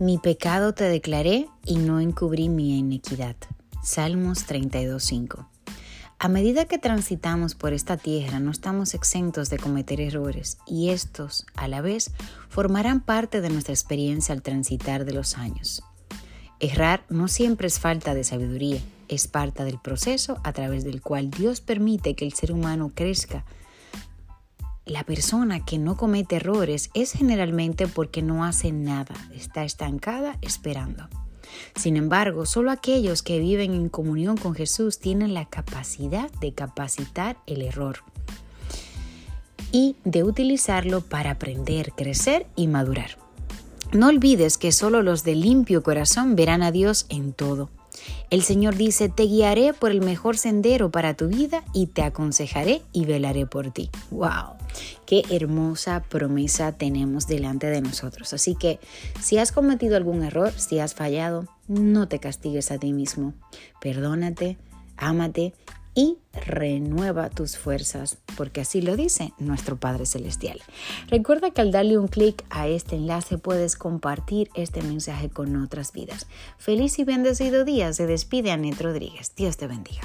Mi pecado te declaré y no encubrí mi iniquidad. Salmos 32.5. A medida que transitamos por esta tierra no estamos exentos de cometer errores y estos, a la vez, formarán parte de nuestra experiencia al transitar de los años. Errar no siempre es falta de sabiduría, es parte del proceso a través del cual Dios permite que el ser humano crezca. La persona que no comete errores es generalmente porque no hace nada, está estancada esperando. Sin embargo, solo aquellos que viven en comunión con Jesús tienen la capacidad de capacitar el error y de utilizarlo para aprender, crecer y madurar. No olvides que solo los de limpio corazón verán a Dios en todo. El Señor dice, te guiaré por el mejor sendero para tu vida y te aconsejaré y velaré por ti. ¡Wow! Qué hermosa promesa tenemos delante de nosotros. Así que si has cometido algún error, si has fallado, no te castigues a ti mismo. Perdónate, ámate y renueva tus fuerzas, porque así lo dice nuestro Padre Celestial. Recuerda que al darle un clic a este enlace puedes compartir este mensaje con otras vidas. Feliz y bendecido día, se despide Anet Rodríguez. Dios te bendiga.